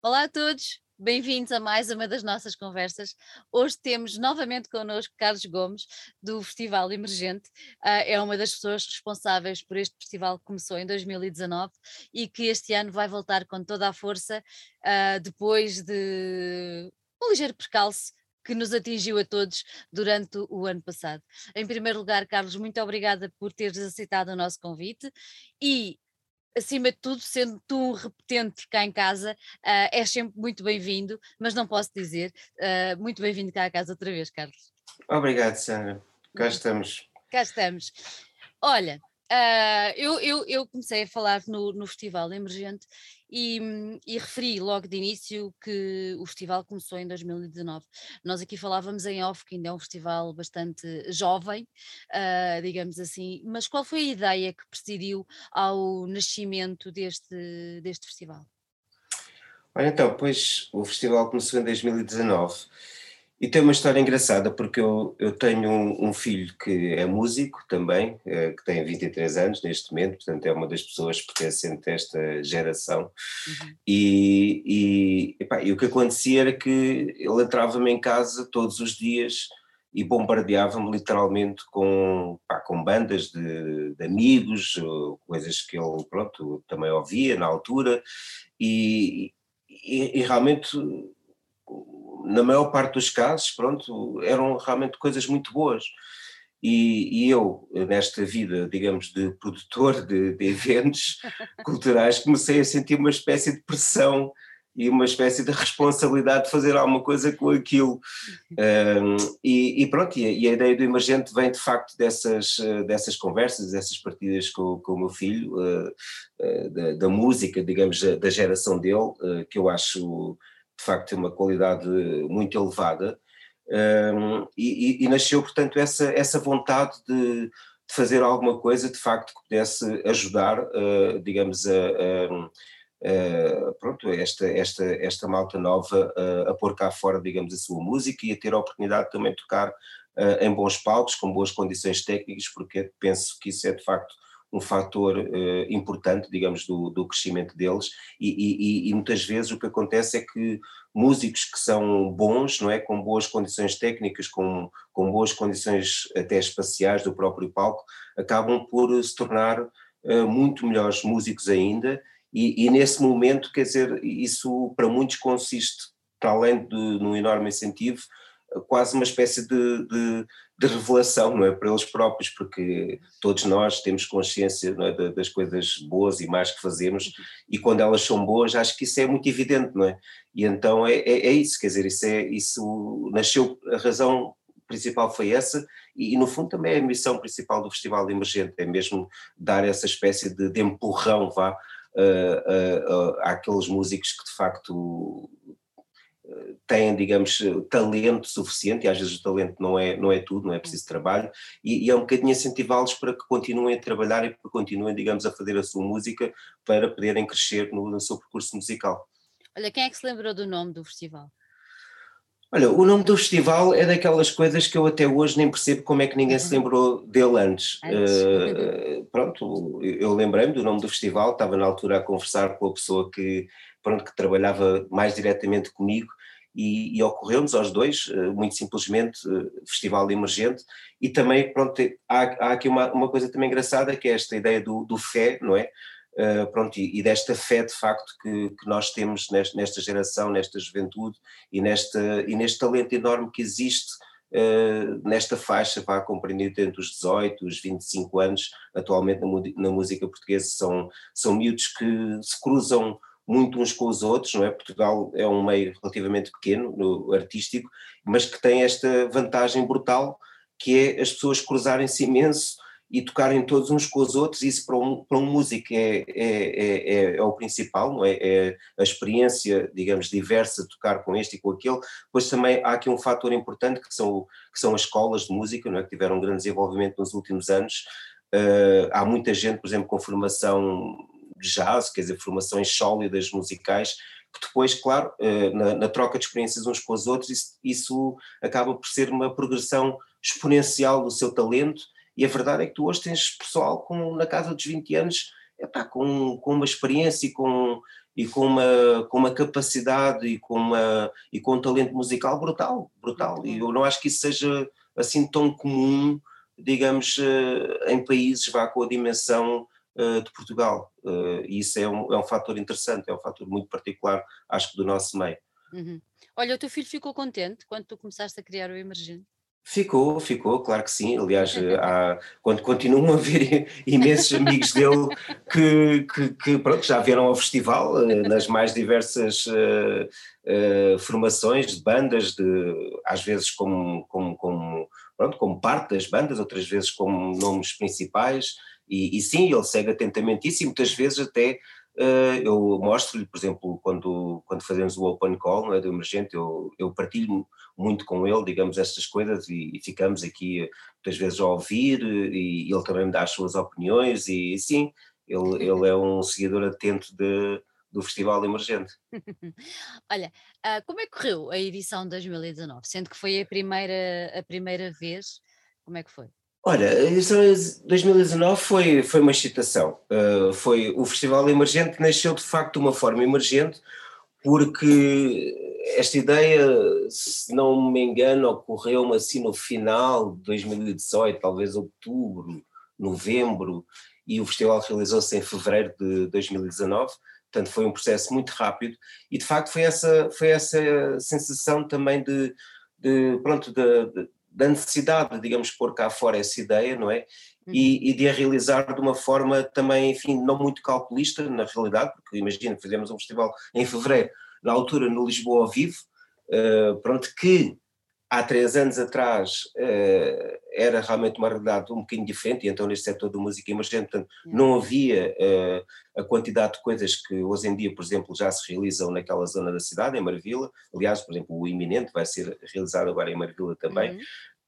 Olá a todos, bem-vindos a mais uma das nossas conversas. Hoje temos novamente connosco Carlos Gomes, do Festival Emergente. Uh, é uma das pessoas responsáveis por este festival que começou em 2019 e que este ano vai voltar com toda a força, uh, depois de um ligeiro percalço que nos atingiu a todos durante o ano passado. Em primeiro lugar, Carlos, muito obrigada por teres aceitado o nosso convite e acima de tudo, sendo tu um repetente cá em casa, uh, és sempre muito bem-vindo, mas não posso dizer, uh, muito bem-vindo cá a casa outra vez, Carlos. Obrigado, Sandra. Cá uhum. estamos. Cá estamos. Olha, Uh, eu, eu, eu, comecei a falar no, no Festival Emergente e, e, referi logo de início que o festival começou em 2019. Nós aqui falávamos em off, que ainda é um festival bastante jovem, uh, digamos assim, mas qual foi a ideia que presidiu ao nascimento deste, deste festival? Olha, então, pois o festival começou em 2019 e tem uma história engraçada, porque eu, eu tenho um, um filho que é músico também, é, que tem 23 anos neste momento, portanto é uma das pessoas pertencentes a esta geração. Uhum. E, e, epá, e o que acontecia era que ele entrava-me em casa todos os dias e bombardeava-me literalmente com, pá, com bandas de, de, amigos, coisas que ele pronto, também ouvia na altura, e, e, e realmente na maior parte dos casos, pronto, eram realmente coisas muito boas. E, e eu, nesta vida, digamos, de produtor de, de eventos culturais, comecei a sentir uma espécie de pressão e uma espécie de responsabilidade de fazer alguma coisa com aquilo. Um, e, e, pronto, e a, e a, ideia do Emergente vem de facto dessas, dessas conversas, dessas partidas com, com o meu filho, uh, uh, da, da, música, digamos, da geração dele, uh, que eu acho de facto tem uma qualidade muito elevada, um, e, e, nasceu, portanto, essa, essa vontade de, de, fazer alguma coisa, de facto, que pudesse ajudar, uh, digamos, a, a, a, pronto, esta, esta, esta malta nova a, a pôr cá fora, digamos, a sua música e a ter a oportunidade também de tocar uh, em bons palcos, com boas condições técnicas, porque penso que isso é, de facto, um fator uh, importante, digamos, do, do crescimento deles. E, e, e, muitas vezes o que acontece é que músicos que são bons, não é, com boas condições técnicas, com, com boas condições até espaciais do próprio palco, acabam por se tornar uh, muito melhores músicos ainda. E, e, nesse momento, quer dizer, isso para muitos consiste, para além de um enorme incentivo, quase uma espécie de, de, de, revelação, não é? Para eles próprios, porque todos nós temos consciência é? das coisas boas e más que fazemos, e quando elas são boas, acho que isso é muito evidente, não é? E então é, é, é isso, quer dizer, isso, é, isso nasceu, a razão principal foi essa, e, no fundo também é a missão principal do Festival Emergente, é mesmo dar essa espécie de, de empurrão, vá, uh, uh, uh, àqueles músicos que de facto têm, digamos, talento suficiente, e às vezes o talento não é, não é tudo, não é preciso trabalho, e, e é um bocadinho incentivá-los para que continuem a trabalhar e para que continuem, digamos, a fazer a sua música para poderem crescer no, no seu percurso musical. Olha, quem é que se lembrou do nome do festival? Olha, o nome do festival é daquelas coisas que eu até hoje nem percebo como é que ninguém se uhum. lembrou dele antes. antes. Uh, pronto, eu lembrei-me do nome do festival, estava na altura a conversar com a pessoa que, pronto, que trabalhava mais diretamente comigo e, e ocorreu-nos aos dois, eh, muito simplesmente, eh, Festival Emergente, e também, pronto, há, há aqui uma, uma coisa também engraçada, que é esta ideia do, do fé, não é? Uh, pronto, e, e, desta fé de facto que, que nós temos nesta, nesta, geração, nesta juventude e, nesta, e neste talento enorme que existe uh, nesta faixa, vá compreendido entre os 18 e os 25 anos, atualmente na, na, música portuguesa, são, são miúdos que se cruzam muito uns com os outros, não é? Portugal é um meio relativamente pequeno, no artístico, mas que tem esta vantagem brutal, que é as pessoas cruzarem-se imenso e tocarem todos uns com os outros, isso para um, para um músico é, é, é, é, é o principal, não é? é? a experiência, digamos, diversa de tocar com este e com aquele, pois também há aqui um fator importante que são, que são as escolas de música, não é? que tiveram um grande desenvolvimento nos últimos anos, uh, há muita gente, por exemplo, com formação jazz, quer dizer, formações sólidas musicais, que depois, claro, eh, na, na troca de experiências uns com os outros, isso, isso, acaba por ser uma progressão exponencial do seu talento, e a verdade é que tu hoje tens pessoal com, na casa dos 20 anos, epá, com, com uma experiência e com, e com uma, com uma capacidade e com, uma, e com um talento musical brutal, brutal. E eu não acho que isso seja assim tão comum, digamos, uh, em países vá com a dimensão de Portugal. Uh, e isso é um, é um fator interessante, é um fator muito particular, acho que do nosso meio. Uhum. Olha, o teu filho ficou contente quando tu começaste a criar o Emergente? Ficou, ficou, claro que sim. Aliás, há, quando continuam a ver imensos amigos dele que, que, que, pronto, já vieram ao festival eh, nas mais diversas uh, uh, formações de bandas, de, às vezes como, como, como, pronto, como parte das bandas, outras vezes como nomes principais. E, e sim, ele segue atentamente isso e muitas vezes até Uh, eu mostro-lhe, por exemplo, quando, quando fazemos o open call não é, do emergente, eu, eu partilho muito com ele, digamos, estas coisas e, e, ficamos aqui muitas vezes a ouvir e, e ele também me dá as suas opiniões e sim, ele, ele é um seguidor atento de, do Festival Emergente. Olha, uh, como é que correu a edição de 2019? Sendo que foi a primeira, a primeira vez, como é que foi? Olha, a edição 2019 foi, foi uma excitação. Uh, foi, o Festival Emergente nasceu de facto de uma forma emergente, porque esta ideia, se não me engano, ocorreu-me assim no final de 2018, talvez outubro, novembro, e o festival realizou-se em fevereiro de 2019, portanto foi um processo muito rápido, e de facto foi essa, foi essa sensação também de, de pronto, de, de da necessidade, digamos, pôr cá fora essa ideia, não é? Uhum. E, e, de a realizar de uma forma também, enfim, não muito calculista, na realidade, porque imagina, fizemos um festival em fevereiro, na altura no Lisboa ao vivo, uh, pronto, que há três anos atrás uh, era realmente uma realidade um bocadinho diferente, e então neste setor da música emergente, portanto, não havia uh, a quantidade de coisas que hoje em dia, por exemplo, já se realizam naquela zona da cidade, em Marvila, aliás, por exemplo, o iminente vai ser realizado agora em Marvila também, uhum.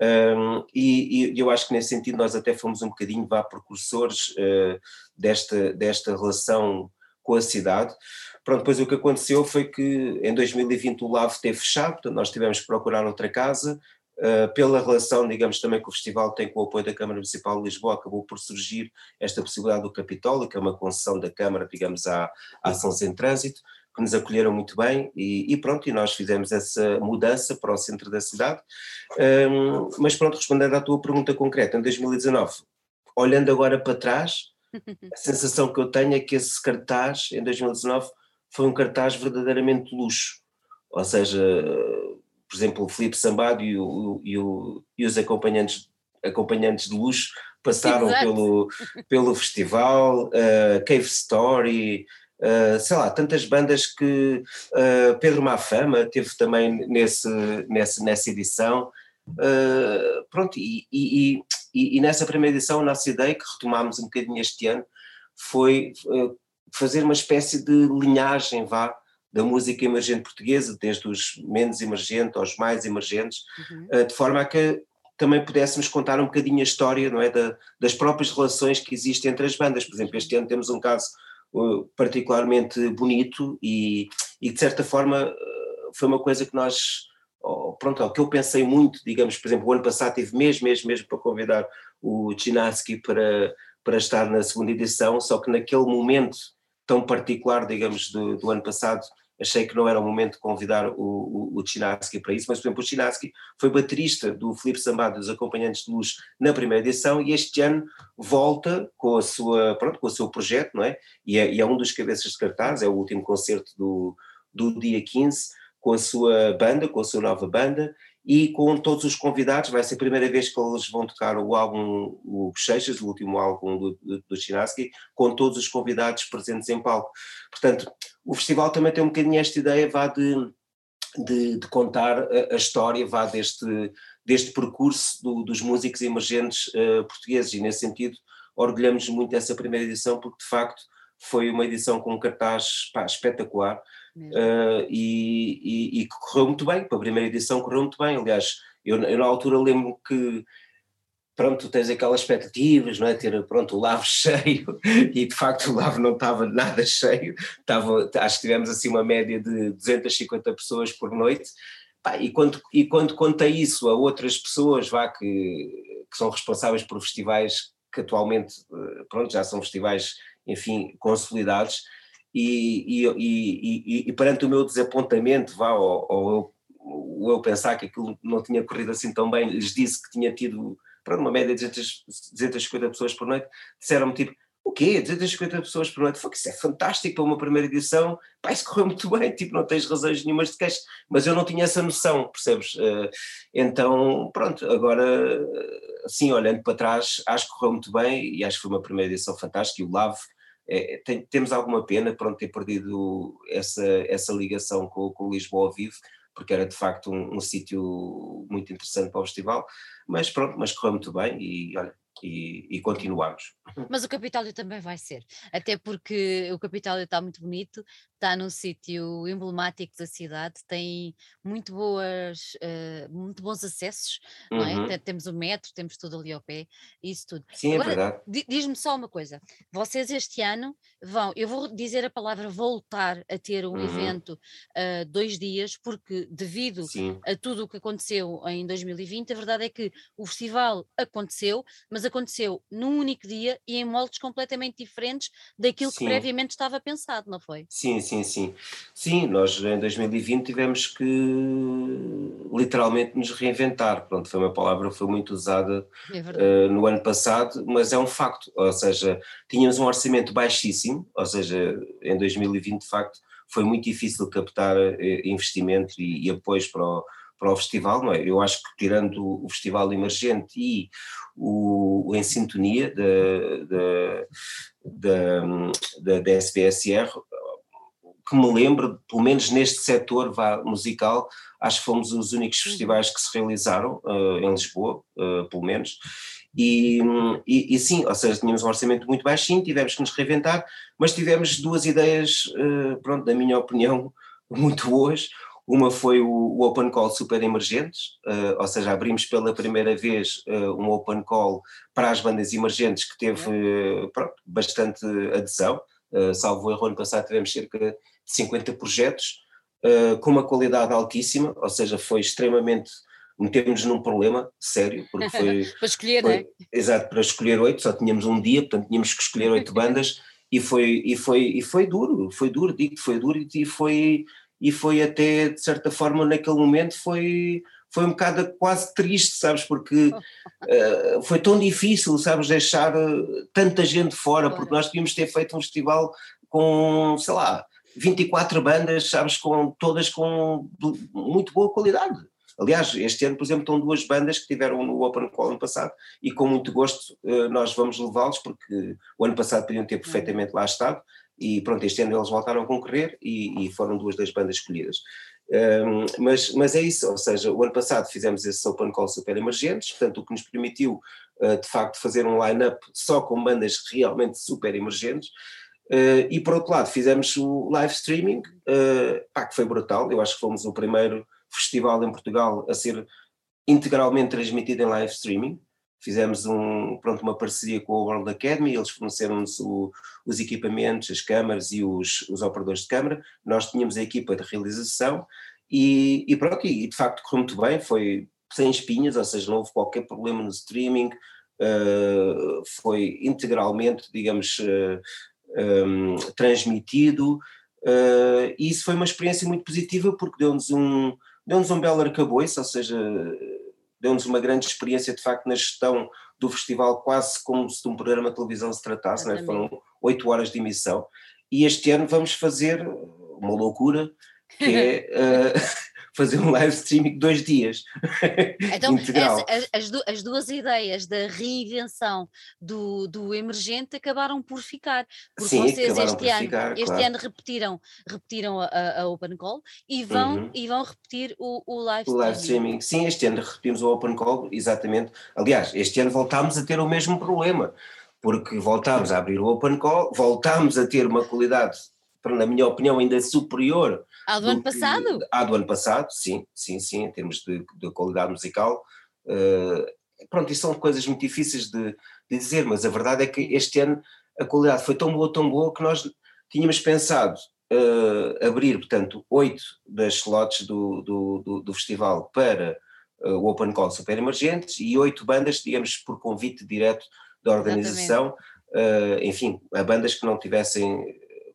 Um, e, e, eu acho que nesse sentido nós até fomos um bocadinho vá precursores uh, desta, desta relação com a cidade. Pronto, depois o que aconteceu foi que em 2020 o LAV teve fechado, portanto nós tivemos que procurar outra casa, uh, pela relação, digamos, também que o festival tem com o apoio da Câmara Municipal de Lisboa, acabou por surgir esta possibilidade do Capitólio, que é uma concessão da Câmara, digamos, à, ação sem trânsito, que nos acolheram muito bem e, e, pronto, e nós fizemos essa mudança para o centro da cidade. Um, mas pronto, respondendo à tua pergunta concreta, em 2019, olhando agora para trás, a sensação que eu tenho é que esse cartaz, em 2019, foi um cartaz verdadeiramente de luxo. Ou seja, por exemplo, o Filipe Sambado e, o, e, o, e os acompanhantes, acompanhantes de luxo passaram pelo, pelo festival, uh, Cave Story, uh, sei lá, tantas bandas que uh, Pedro Mafama teve também nesse, nesse, nessa edição. Uh, pronto, e, e, e, e, nessa primeira edição a nossa ideia, que retomámos um bocadinho este ano, foi fazer uma espécie de linhagem, vá, da música emergente portuguesa, desde os menos emergentes aos mais emergentes, uhum. de forma a que também pudéssemos contar um bocadinho a história, não é, da, das próprias relações que existem entre as bandas. Por exemplo, este ano temos um caso particularmente bonito e, e, de certa forma foi uma coisa que nós, pronto, o que eu pensei muito, digamos, por exemplo, o ano passado tive mesmo, mesmo, mesmo para convidar o Chinaski para, para estar na segunda edição, só que naquele momento tão particular, digamos, do, do ano passado, achei que não era o momento de convidar o, o, o Chinaski para isso, mas por exemplo o Chinaski foi baterista do Filipe Sambado dos Acompanhantes de Luz na primeira edição e este ano volta com a sua, pronto, com o seu projeto, não é? E é, e é um dos cabeças de cartaz, é o último concerto do, do dia 15, com a sua banda, com a sua nova banda, e com todos os convidados, vai ser a primeira vez que eles vão tocar o álbum, o Bochechas, o último álbum do, do, do Chinaski, com todos os convidados presentes em palco. Portanto, o festival também tem um bocadinho esta ideia, vá de, de, de contar a, a, história, vá deste, deste percurso do, dos músicos emergentes uh, portugueses, e nesse sentido orgulhamos muito dessa primeira edição, porque de facto foi uma edição com um cartaz pá, espetacular, Uh, e, e, e, correu muito bem, para a primeira edição correu muito bem, aliás, eu, eu na altura lembro que pronto, tens aquelas expectativas, não é, ter pronto o lavo cheio, e de facto o lavo não estava nada cheio, estava, acho que tivemos assim uma média de 250 pessoas por noite, Pá, e, quando, e quando contei isso a outras pessoas vá, que, que são responsáveis por festivais que atualmente, eh, pronto, já são festivais, enfim, consolidados, e, e, e, perante o meu desapontamento, vá, ou, ou eu, eu pensar que aquilo não tinha corrido assim tão bem, lhes disse que tinha tido pronto, uma média de 250 pessoas por noite, disseram-me tipo, o quê? 250 pessoas por noite? Foi que isso é fantástico para uma primeira edição, pá, isso correu muito bem, tipo, não tens razões nenhumas de queixa, mas eu não tinha essa noção, percebes? Uh, então, pronto, agora, assim, olhando para trás, acho que correu muito bem e acho que foi uma primeira edição fantástica e o Lave, é, tem, temos alguma pena, pronto, ter perdido essa, essa ligação com, com Lisboa ao vivo, porque era de facto um, um sítio muito interessante para o festival, mas pronto, mas correu muito bem e olha, e, e, continuamos. Mas o Capitólio também vai ser, até porque o Capitólio está muito bonito, está num sítio emblemático da cidade, tem muito, boas, uh, muito bons acessos, uhum. não é? Temos o metro, temos tudo ali ao pé, isso tudo. Sim, é Agora, é verdade. Diz-me só uma coisa, vocês este ano vão, eu vou dizer a palavra voltar a ter um uhum. evento uh, dois dias, porque devido Sim. a tudo o que aconteceu em 2020, a verdade é que o festival aconteceu, mas aconteceu num único dia e em moldes completamente diferentes daquilo sim. que previamente estava pensado, não foi? Sim, sim, sim. Sim, nós em 2020 tivemos que literalmente nos reinventar. Pronto, foi uma palavra que foi muito usada é uh, no ano passado, mas é um facto. Ou seja, tínhamos um orçamento baixíssimo, ou seja, em 2020 de facto foi muito difícil captar uh, investimento e, e apoios para o para o festival, não é? Eu acho que tirando o festival emergente e o, o Em Sintonia da, da, da, da SBSR, que me lembro, pelo menos neste setor vá, musical, acho que fomos os únicos uhum. festivais que se realizaram uh, em Lisboa, uh, pelo menos, e, e, e, sim, ou seja, tínhamos um orçamento muito baixinho, tivemos que nos reinventar, mas tivemos duas ideias, uh, pronto, na minha opinião, muito boas. Uma foi o, o Open Call Super Emergentes, uh, ou seja, abrimos pela primeira vez uh, um Open Call para as bandas emergentes que teve uh, pronto, bastante adesão. salvo erro, ano passado tivemos cerca 50 projetos com uma qualidade altíssima, ou seja, foi extremamente metemos num problema sério, porque foi. para escolher, foi, não é? Exato, para escolher oito, só tínhamos um dia, portanto tínhamos que escolher oito bandas e foi, e foi, e foi duro, foi duro, digo foi duro e foi, e foi até, de certa forma, naquele momento foi, foi um bocado quase triste, sabes, porque uh, foi tão difícil, sabes, deixar eh, tanta gente fora, porque nós devíamos ter feito um festival com, sei lá, 24 bandas, sabes, com, todas com muito boa qualidade. Aliás, este ano, por exemplo, estão duas bandas que tiveram no Open Call ano passado e com muito gosto uh, nós vamos levá-los, porque o ano passado podiam ter perfeitamente lá estado, e pronto, este ano eles voltaram a concorrer e, e foram duas das bandas escolhidas. Um, mas, mas é isso, ou seja, o ano passado fizemos esse Open Call super emergentes, portanto o que nos permitiu uh, de facto fazer um line-up só com bandas realmente super emergentes, uh, e por outro lado fizemos o live streaming, uh, pá, que foi brutal, eu acho que fomos o primeiro festival em Portugal a ser integralmente transmitido em live streaming, fizemos um, pronto, uma parceria com a World Academy, eles forneceram-nos os equipamentos, as câmaras e os, os operadores de câmara, nós tínhamos a equipa de realização e, e pronto, e de facto correu muito bem, foi sem espinhas, ou seja, não houve qualquer problema no streaming, uh, foi integralmente, digamos, uh, um, transmitido, uh, e isso foi uma experiência muito positiva porque deu-nos um, deu-nos um belo arcabouço, ou seja, deu-nos uma grande experiência de facto na gestão do festival, quase como se de um programa de televisão se tratasse, né? foram oito horas de emissão, e este ano vamos fazer uma loucura, que é uh, fazer um live streaming de dois dias. Então, essa, as, as, duas ideias da reinvenção do, do emergente acabaram por ficar, porque Sim, vocês este, ano, ficar, este claro. ano repetiram, repetiram a, a, Open Call e vão, uhum. e vão repetir o, o live streaming. O live streaming. Sim, este ano repetimos o Open Call, exatamente. Aliás, este ano voltámos a ter o mesmo problema, porque voltámos a abrir o Open Call, voltámos a ter uma qualidade na minha opinião, ainda superior. Ao do, do ano passado? À do ano passado, sim, sim, sim, em termos de, de qualidade musical. Uh, pronto, isso são coisas muito difíceis de, de, dizer, mas a verdade é que este ano a qualidade foi tão boa, tão boa, que nós tínhamos pensado uh, abrir, portanto, oito das slots do, do, do, do festival para uh, o Open Call Super Emergentes e oito bandas, digamos, por convite direto da organização, enfim, a bandas que não tivessem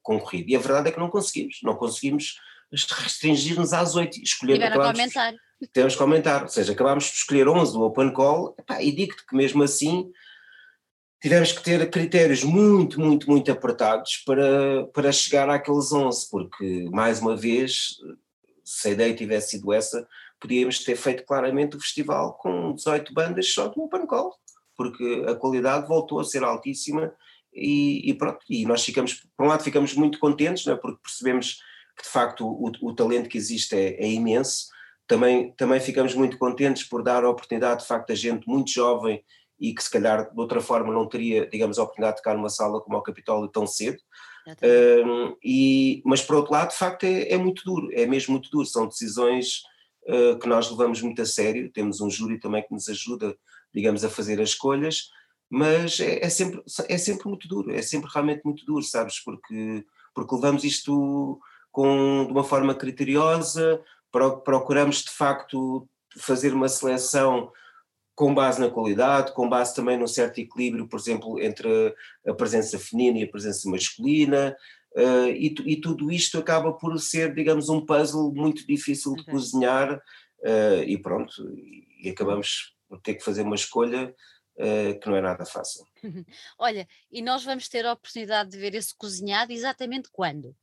concorrido. E a verdade é que não conseguimos, não conseguimos restringir-nos às oito, escolher. Aumentar. Temos que aumentar, ou seja, acabámos por escolher 11 do Open Call, epá, e digo-te que mesmo assim tivemos que ter critérios muito, muito, muito apertados para, para chegar àqueles 11, porque, mais uma vez, se a ideia tivesse sido essa, podíamos ter feito claramente o festival com 18 bandas só do Open Call, porque a qualidade voltou a ser altíssima e, e pronto, e nós ficamos, por um lado ficamos muito contentes, é? porque percebemos que de facto o, o talento que existe é, é imenso, também, também ficamos muito contentes por dar a oportunidade, de facto, a gente muito jovem e que se calhar de outra forma não teria, digamos, a oportunidade de ficar numa sala como o Capitólio tão cedo. Um, e, mas por outro lado, de facto, é, é, muito duro, é mesmo muito duro, são decisões uh, que nós levamos muito a sério, temos um júri também que nos ajuda, digamos, a fazer as escolhas, mas é, é sempre, é sempre muito duro, é sempre realmente muito duro, sabes, porque, porque levamos isto com, de uma forma criteriosa, procuramos de facto fazer uma seleção com base na qualidade, com base também num certo equilíbrio, por exemplo, entre a presença feminina e a presença masculina, uh, e, e, tudo isto acaba por ser, digamos, um puzzle muito difícil de uhum. cozinhar, uh, e pronto, e acabamos por ter que fazer uma escolha que não é nada fácil. Olha, e nós vamos ter a oportunidade de ver esse cozinhado exatamente quando?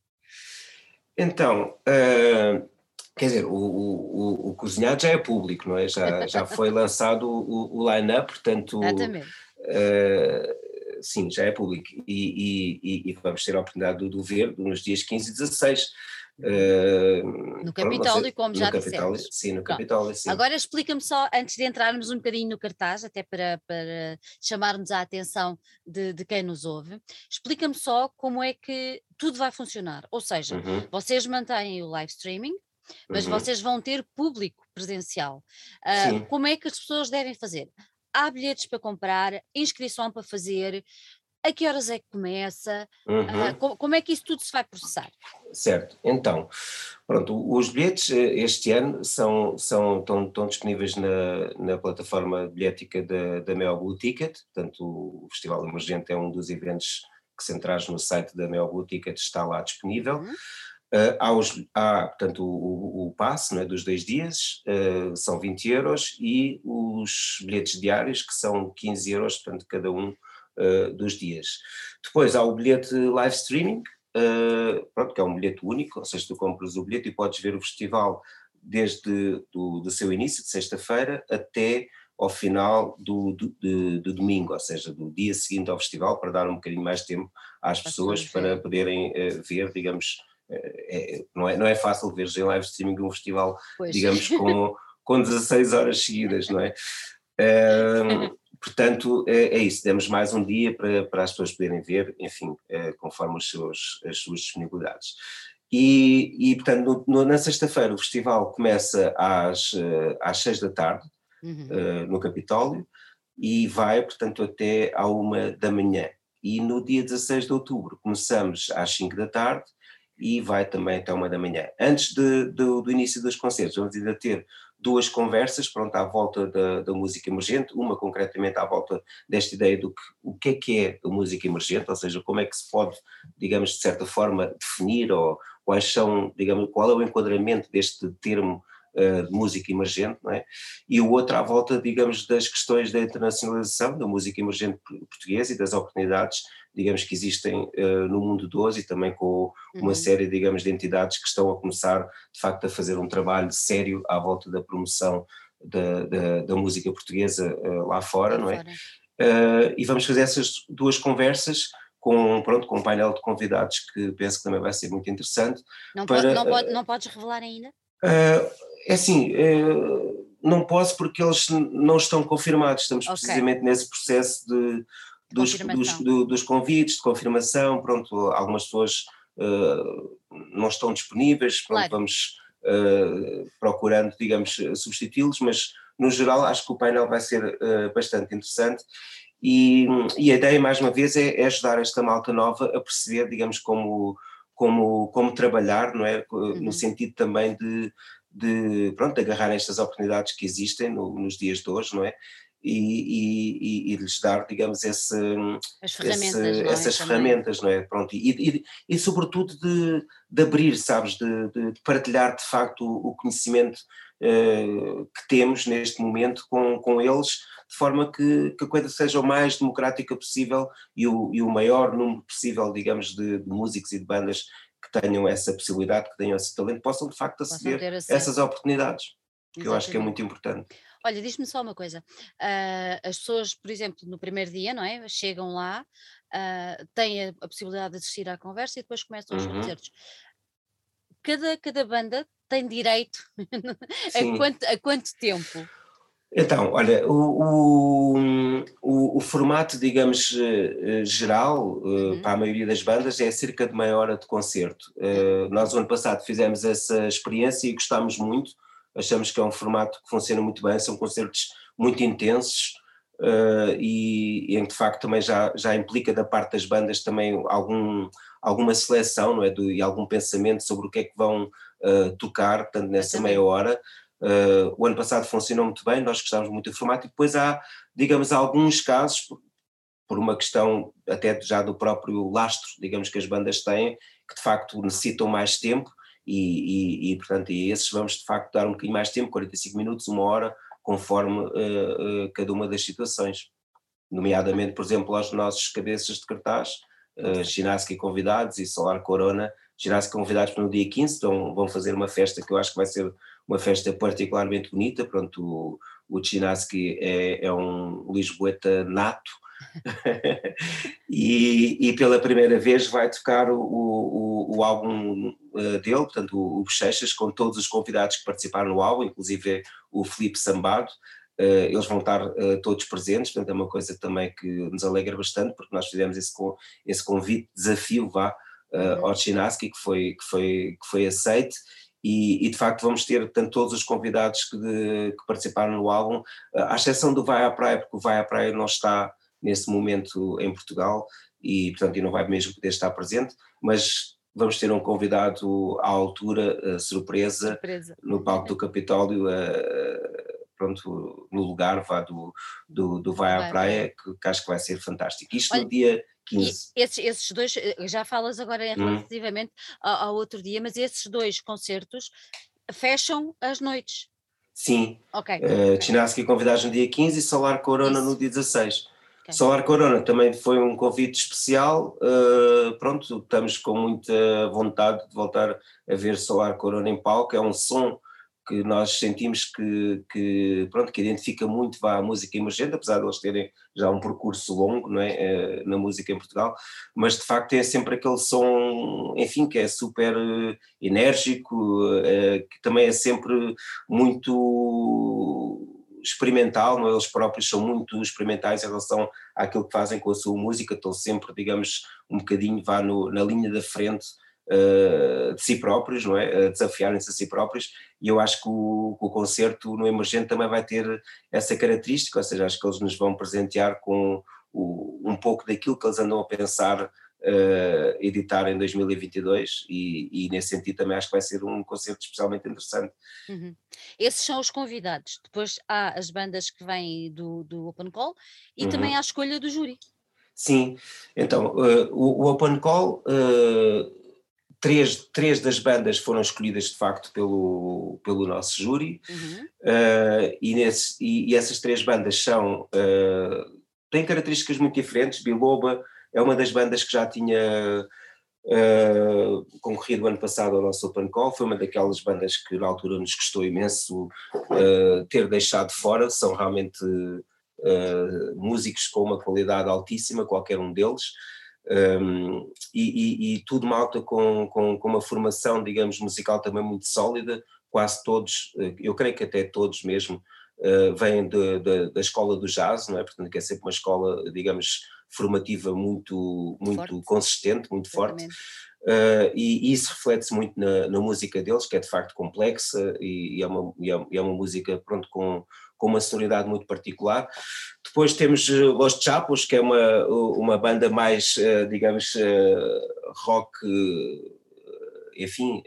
Então, uh, Quer dizer, o, o, o, cozinhado já é público, não é? Já, já foi lançado o, o line-up, portanto. Exatamente. Uh, sim, já é público. E, e, e, vamos ter a oportunidade de o ver nos dias 15 e 16. Uh, no Capitólio, como já dissemos. Sim, no Capitólio, sim. Agora explica-me só, antes de entrarmos um bocadinho no cartaz, até para, para chamarmos a atenção de, de quem nos ouve, explica-me só como é que tudo vai funcionar. Ou seja, uhum. vocês mantêm o live streaming, mas uhum. vocês vão ter público presencial. Uh, como é que as pessoas devem fazer? Há bilhetes para comprar, inscrição para fazer, a que horas é que começa? Uhum. Uh, como, como, é que isso tudo se vai processar? Certo, então, pronto, os bilhetes eh, este ano são, são, estão, estão disponíveis na, na plataforma bilhética da, da Blue Ticket, portanto o Festival Emergente é um dos eventos que se no site da Mel Blue Ticket está lá disponível. Uhum. Uh, há, os, há, portanto, o, o, passe é, dos dois dias, uh, são 20 euros, e os bilhetes diários, que são 15 euros, portanto, cada um uh, dos dias. Depois há o bilhete live streaming, pronto, que é um bilhete único, ou seja, tu compras o bilhete e podes ver o festival desde do, do seu início, de sexta-feira, até ao final do, do, do, do, domingo, ou seja, do dia seguinte ao festival, para dar um bocadinho mais tempo às pessoas para poderem ver, digamos, é, é, não, é, não é fácil ver em live streaming um festival, pois. digamos, com, com 16 horas seguidas, não é? portanto, é, é, isso, demos mais um dia para, para as pessoas poderem ver, enfim, é, conforme os seus, as suas disponibilidades. E, e portanto, no, na sexta-feira o festival começa às, eh, às seis da tarde, uhum. uh, no Capitólio, e vai, portanto, até à uma da manhã. E no dia 16 de outubro começamos às 5 da tarde e vai também até uma da manhã. Antes de, de, do início dos concertos, vamos ainda ter duas conversas, pronto, à volta da, da, música emergente, uma concretamente à volta desta ideia do que, o que é que é a música emergente, ou seja, como é que se pode, digamos, de certa forma definir ou quais são, digamos, qual é o enquadramento deste termo uh, de música emergente, não é? E o outro à volta, digamos, das questões da internacionalização da música emergente portuguesa e das oportunidades digamos, que existem uh, no mundo de hoje e também com uma uhum. série, digamos, de entidades que estão a começar, de facto, a fazer um trabalho sério à volta da promoção da, da, da música portuguesa uh, lá fora, não é? Uh, e vamos fazer essas duas conversas com, pronto, com um painel de convidados que penso que também vai ser muito interessante. Não, para, pode, não, pode, não podes revelar ainda? é assim, não posso porque eles não estão confirmados, estamos okay. precisamente nesse processo de dos, dos, do, dos, convites de confirmação, pronto, algumas pessoas uh, não estão disponíveis, pronto, claro. vamos uh, procurando, digamos, substituí-los, mas no geral acho que o painel vai ser uh, bastante interessante e, e, a ideia, mais uma vez, é, é, ajudar esta malta nova a perceber, digamos, como, como, como trabalhar, não é? Uhum. No sentido também de, de, pronto, de agarrar estas oportunidades que existem no, nos dias de hoje, não é? E, e, e lhes dar, digamos, esse, ferramentas, esse, é? essas Também. ferramentas, não é? Pronto, e, e, sobretudo de, de abrir, sabes, de, de, partilhar de facto o, o conhecimento uh, que temos neste momento com, com eles, de forma que, que a coisa seja o mais democrática possível e o, e o maior número possível, digamos, de, de músicos e de bandas que tenham essa possibilidade, que tenham esse talento, possam de facto aceder a essas oportunidades, que Exatamente. eu acho que é muito importante. Olha, diz-me só uma coisa. Uh, as pessoas, por exemplo, no primeiro dia, não é? Chegam lá, uh, têm a, a, possibilidade de assistir à conversa e depois começam os uhum. concertos. Cada, cada banda tem direito a, quanto, a quanto tempo? Então, olha, o, o, o, formato, digamos, eh, geral, eh, uhum. para a maioria das bandas, é cerca de meia hora de concerto. Nós, o ano passado, fizemos essa experiência e gostámos muito achamos que é um formato que funciona muito bem, são concertos muito intensos uh, e, e, em que de facto também já, já implica da parte das bandas também algum, alguma seleção não é, Do, e algum pensamento sobre o que é que vão uh, tocar, portanto nessa meia hora. Uh, o ano passado funcionou muito bem, nós gostávamos muito do formato e depois há, digamos, alguns casos, por, por uma questão até já do próprio lastro, digamos, que as bandas têm, que de facto necessitam mais tempo, e, e, e, portanto, e esses vamos de facto dar um bocadinho mais tempo, 45 minutos, uma hora, conforme uh, uh, cada uma das situações. Nomeadamente, por exemplo, aos nossos cabeças de cartaz, uh, ginástica e convidados e Solar Corona, ginástica convidados para no dia 15, então vão fazer uma festa que eu acho que vai ser uma festa particularmente bonita, pronto, o, o é, é um lisboeta nato, e, e, pela primeira vez vai tocar o, o, o álbum uh, dele, portanto o, Bochechas, com todos os convidados que participaram no álbum, inclusive o Felipe Sambado, uh, eles vão estar uh, todos presentes, portanto é uma coisa também que nos alegra bastante, porque nós fizemos esse, esse convite, desafio vá, uhum. ao Chinaski, que foi, que, foi, que foi aceite, e, e, de facto vamos ter tanto todos os convidados que, de, que participaram no álbum, à exceção do Vai à Praia, porque o Vai à Praia não está nesse momento em Portugal e, portanto, não vai mesmo poder estar presente, mas vamos ter um convidado à altura, uh, surpresa, surpresa, no palco do Capitólio, uh, pronto, no lugar vá, do, do, do Vai à Praia, que, que, acho que vai ser fantástico. Isto Olha, no dia 15. Esses, esses, dois, eh, já falas agora hum. relativamente hum. ao, ao, outro dia, mas esses dois concertos fecham as noites. Sim. Ok. Uh, Chinaski convidados no dia 15 e Solar Corona Isso. no dia 16. Okay. Solar Corona também foi um convite especial. Uh, pronto, estamos com muita vontade de voltar a ver Solar Corona em palco. É um som que nós sentimos que, que, pronto, que identifica muito vá, a música emergente, apesar de eles terem já um percurso longo não é, uh, na música em Portugal, mas de facto é sempre aquele som, enfim, que é super uh, enérgico, que também é sempre muito experimental, não? É? eles próprios são muito experimentais em relação àquilo que fazem com a sua música, estão sempre, digamos, um bocadinho vá no, na linha da frente uh, de si próprios, não é? desafiarem-se a si próprios, e eu acho que o, o concerto no Emergente também vai ter essa característica, ou seja, acho que eles nos vão presentear com o, um pouco daquilo que eles andam a pensar uh, editar em 2022 e, e, nesse sentido também acho que vai ser um concerto especialmente interessante. Uhum. Esses são os convidados, depois há as bandas que vêm do, do Open Call e uhum. também há a escolha do júri. Sim, então uh, o, o, Open Call, uh, três, três das bandas foram escolhidas de facto pelo, pelo nosso júri uhum. e, nesse, e, e, essas três bandas são, têm características muito diferentes, Biloba, é uma das bandas que já tinha uh, concorrido ano passado ao nosso Open Call, foi uma daquelas bandas que na altura nos custou imenso uh, ter deixado fora, são realmente uh, músicos com uma qualidade altíssima, qualquer um deles, um, e, e, e, tudo malta com, com, com uma formação, digamos, musical também muito sólida, quase todos, eu creio que até todos mesmo, uh, vêm de, de, da escola do jazz, não é? Portanto, que é sempre uma escola, digamos, formativa muito, muito forte. consistente, muito forte. Uh, e, e, isso reflete-se muito na, na, música deles, que é de facto complexa e, e, é, uma, e é, é, uma música pronto, com, com uma sonoridade muito particular. Depois temos eh, Los Chapos, que é uma, uma banda mais, uh, digamos, uh, rock enfim,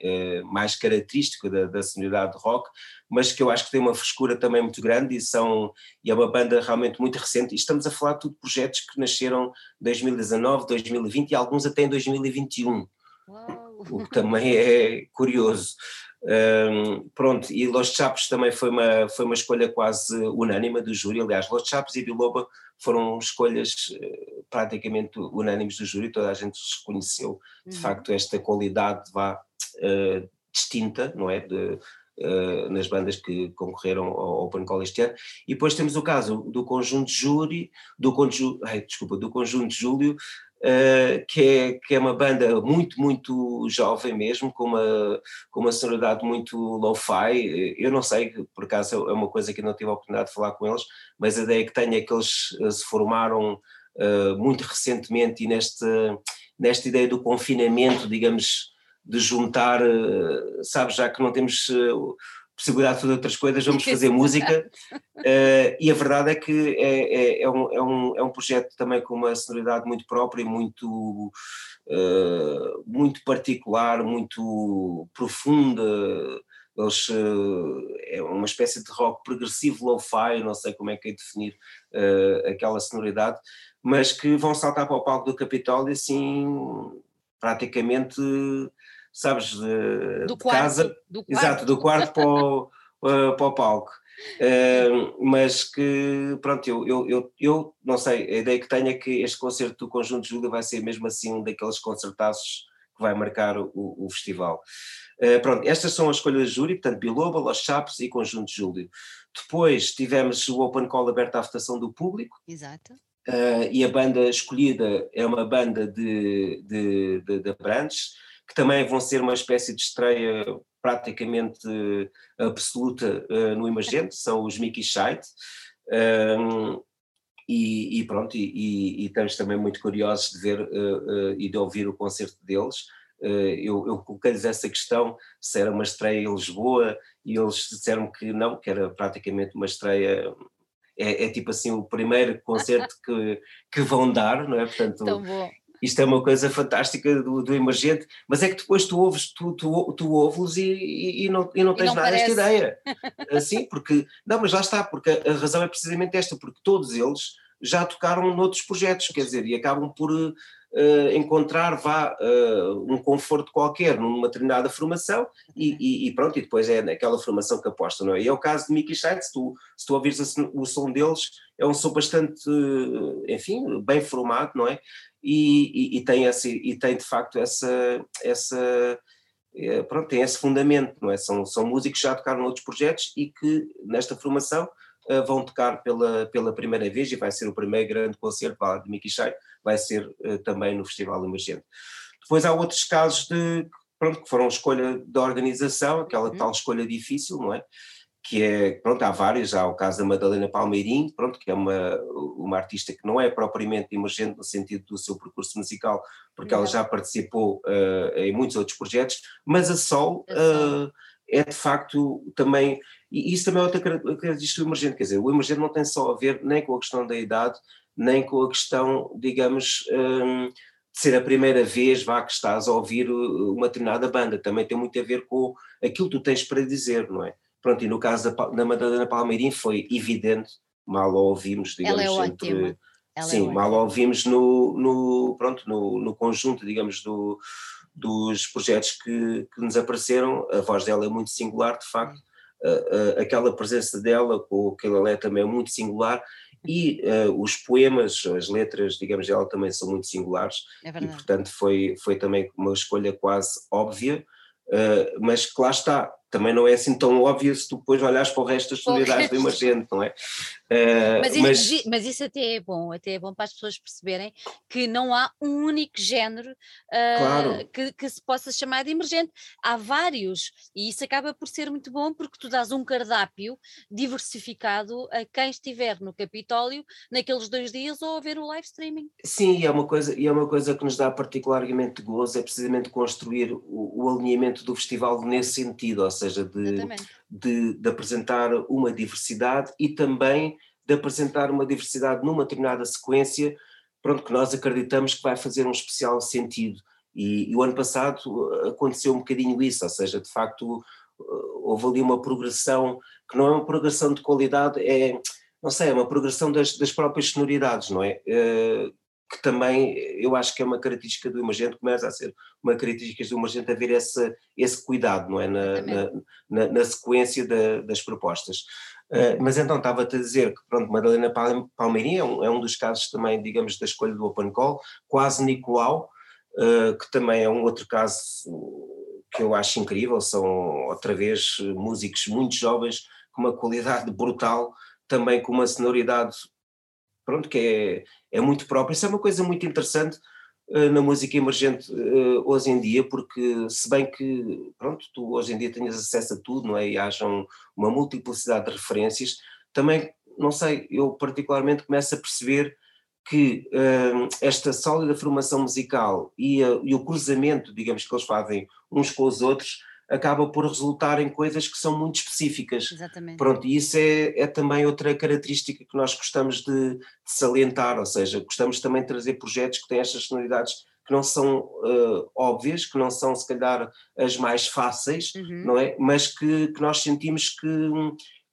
mais característico da, da sonoridade de rock, mas que eu acho que tem uma frescura também muito grande e, são, e é uma banda realmente muito recente. E estamos a falar de tudo projetos que nasceram em 2019, 2020 e alguns até em 2021. Uau. O que também é curioso. Um, pronto, e Los Chapos também foi uma, foi uma escolha quase unânime do júri. Aliás, Los Chapos e Biloba foram escolhas uh, praticamente unânimes do júri, toda a gente reconheceu de uhum. facto esta qualidade vá, uh, distinta, não é? De, Uh, nas bandas que concorreram ao Open Call este ano. E depois temos o caso do conjunto Júri, do conjunto, ai, desculpa, do conjunto Júlio, Uh, que, é, que é uma banda muito, muito jovem mesmo, com uma, com uma sonoridade muito lo-fi. Eu não sei, por acaso é uma coisa que não tive a oportunidade de falar com eles, mas a ideia que tenho é que eles eh, se formaram uh, muito recentemente e neste, nesta ideia do confinamento, digamos, de juntar, uh, sabes, já que não temos possibilidade de fazer outras coisas, vamos fazer música. Uh, e a verdade é que é, é, é, um, é, um, é um projeto também com uma sonoridade muito própria, muito, uh, muito particular, muito profunda. Eles, uh, é uma espécie de rock progressivo lo-fi, não sei como é que é definir aquela sonoridade, mas que vão saltar para o palco do Capitólio assim praticamente sabes, de, do de quarto, casa, do quarto. exato, do quarto para o, para o palco. Uh, mas que, pronto, eu, eu, eu, eu, não sei, a ideia que tenho é que este concerto do Conjunto de Júlio vai ser mesmo assim um daqueles concertaços que vai marcar o, o festival. Uh, pronto, estas são as escolhas de júri, portanto, Biloba, Los Chapos e Conjunto Júlio. Depois tivemos o Open Call aberto à votação do público. Exato. Uh, e a banda escolhida é uma banda de, de, de, de Branches, que também vão ser uma espécie de estreia praticamente absoluta uh, no Emergente, são os Mickey Shite. Um, e, e, pronto, e, e, e, estamos também muito curiosos de ver uh, uh, e de ouvir o concerto deles. eu, eu coloquei-lhes essa questão se era uma estreia em Lisboa e eles disseram que não, que era praticamente uma estreia é, é, tipo assim o primeiro concerto que, que vão dar, não é? Portanto, isto é uma coisa fantástica do, do emergente, mas é que depois tu ouves, tu, tu, tu ouves e, e, e, não, e não tens e não nada parece. esta ideia. Assim, porque, não, mas lá está, porque a, a, razão é precisamente esta, porque todos eles já tocaram noutros projetos, quer dizer, e acabam por uh, encontrar, vá, uh, um conforto qualquer numa determinada formação e, e, pronto, e depois é naquela formação que aposta, não é? E é o caso de Mickey Shine, se tu, se tu ouvires o som deles, é um som bastante, enfim, bem formado, não é? E, e, e, tem, esse, e tem de facto essa, essa é, pronto, tem esse fundamento, não é? São, são músicos que já tocaram outros projetos e que nesta formação uh, vão tocar pela, pela primeira vez e vai ser o primeiro grande concerto lá, de Mickey Shai, vai ser uh, também no Festival Emergente. Depois há outros casos de, pronto, que foram escolha da organização, aquela uhum. tal escolha difícil, não é? Que é, pronto, há vários, há o caso da Madalena Palmeirim, pronto, que é uma, uma artista que não é propriamente emergente no sentido do seu percurso musical, porque não. ela já participou uh, em muitos outros projetos, mas a Sol uh, é de facto também, e isso também é outra característica do emergente, quer dizer, o emergente não tem só a ver nem com a questão da idade, nem com a questão, digamos, um, de ser a primeira vez vá, que estás a ouvir uma determinada banda, também tem muito a ver com aquilo que tu tens para dizer, não é? Pronto, e no caso da, da Madalena Palmeirim foi evidente, mal a ouvimos, digamos, Ela é entre, ótima. Ela sim, é mal a ouvimos no, no, pronto, no, no conjunto, digamos, do, dos projetos que, que nos apareceram, a voz dela é muito singular, de facto, uh, uh, aquela presença dela com aquele ela é também muito singular, e uh, os poemas, as letras, digamos, dela também são muito singulares, é e portanto foi, foi também uma escolha quase óbvia, mas que lá está, também não é assim tão óbvio se tu depois olhares para o resto das sonoridades do emergente, não é? Uh, mas, mas... mas, isso até é bom, até é bom para as pessoas perceberem que não há um único género uh, claro. que, que, se possa chamar de emergente. Há vários, e isso acaba por ser muito bom porque tu dás um cardápio diversificado a quem estiver no Capitólio naqueles dois dias ou a ver o live streaming. Sim, e é uma coisa, e é uma coisa que nos dá particularmente gozo, é precisamente construir o, o alinhamento do festival nesse sentido, ou seja, de, de, de, apresentar uma diversidade e também de apresentar uma diversidade numa determinada sequência, pronto, que nós acreditamos que vai fazer um especial sentido. E, e, o ano passado aconteceu um bocadinho isso, ou seja, de facto houve ali uma progressão que não é uma progressão de qualidade, é, não sei, é uma progressão das, das próprias sonoridades, não é? Uh, que também eu acho que é uma característica do emergente, começa a ser uma característica do emergente haver esse, esse cuidado, não é? Na, na, na, na sequência da, das propostas. Uh, mas então estava-te a dizer que, pronto, Madalena Palmeirinha é um, é um, dos casos também, digamos, da escolha do Open Call, quase Nicolau, uh, que também é um outro caso que eu acho incrível, são outra vez músicos muito jovens, com uma qualidade brutal, também com uma sonoridade pronto, que é, é muito própria. Isso é uma coisa muito interessante uh, na música emergente uh, hoje em dia, porque se bem que, pronto, tu hoje em dia tenhas acesso a tudo, não é, e haja um, uma multiplicidade de referências, também, não sei, eu particularmente começo a perceber que uh, esta sólida formação musical e, e, o cruzamento, digamos, que eles fazem uns com os outros, acaba por resultar em coisas que são muito específicas. Exatamente. Pronto, e isso é, é também outra característica que nós gostamos de, de, salientar, ou seja, gostamos também de trazer projetos que têm estas sonoridades que não são uh, óbvias, que não são se calhar as mais fáceis, uhum. não é? Mas que, que nós sentimos que,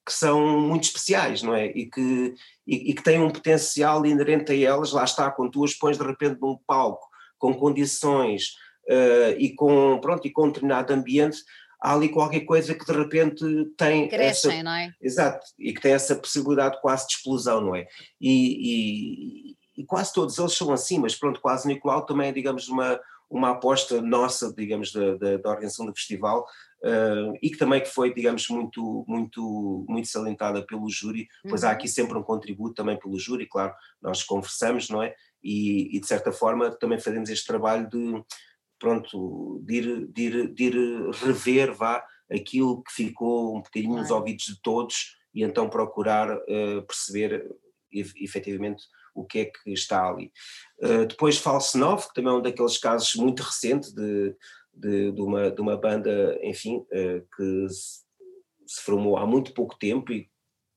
que são muito especiais, não é? E que, e, e que têm um potencial inerente a elas, lá está, quando tu as pões de repente num palco, com condições uh, e, com, pronto, e com um determinado ambiente, há ali qualquer coisa que de repente tem. Crescem, essa, não é? Exato, e que tem essa possibilidade quase de explosão, não é? E, e, e quase todos eles são assim, mas pronto, quase Nicolau também é, digamos, uma, uma aposta nossa, digamos, da, da, da organização do festival, uh, e que também que foi, digamos, muito, muito, muito salientada pelo júri, pois uhum. há aqui sempre um contributo também pelo júri, claro, nós conversamos, não é? E, e de certa forma também fazemos este trabalho de pronto, de ir, de ir, de ir rever, vá, aquilo que ficou um bocadinho nos ouvidos de todos e então procurar uh, perceber efetivamente o que é que está ali. Uh, depois False 9, que também é um daqueles casos muito recente de, de, de, uma, de uma banda, enfim, uh, que se, se formou há muito pouco tempo e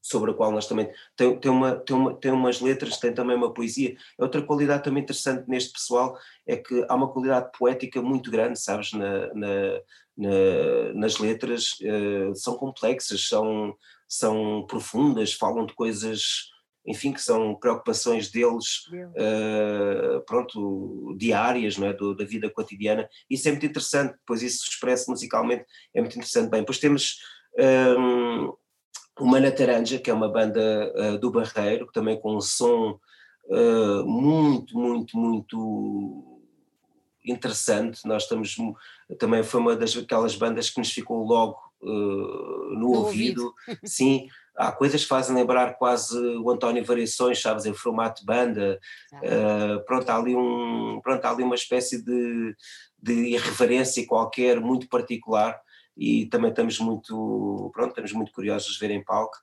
sobre a qual nós também tem, tem, uma, tem, uma, tem umas letras, tem também uma poesia. Outra qualidade também interessante neste pessoal é que há uma qualidade poética muito grande, sabes, na, na, na nas letras, uh, são complexas, são, são profundas, falam de coisas, enfim, que são preocupações deles, uh, pronto, diárias, não é, Do, da vida cotidiana, isso é muito interessante, depois isso expresso musicalmente, é muito interessante. Bem, depois temos... Um, o Mana Taranja, que é uma banda uh, do Barreiro, também com um som uh, muito, muito, muito interessante. Nós estamos, também foi uma das aquelas bandas que nos ficou logo uh, no, no, ouvido. ouvido. Sim, há coisas que fazem lembrar quase o António Variações, sabes, em formato de banda. Pronto, há ali, um, pronto, há ali uma espécie de, de irreverência qualquer, muito particular e também estamos muito, pronto, estamos muito curiosos de ver em palco.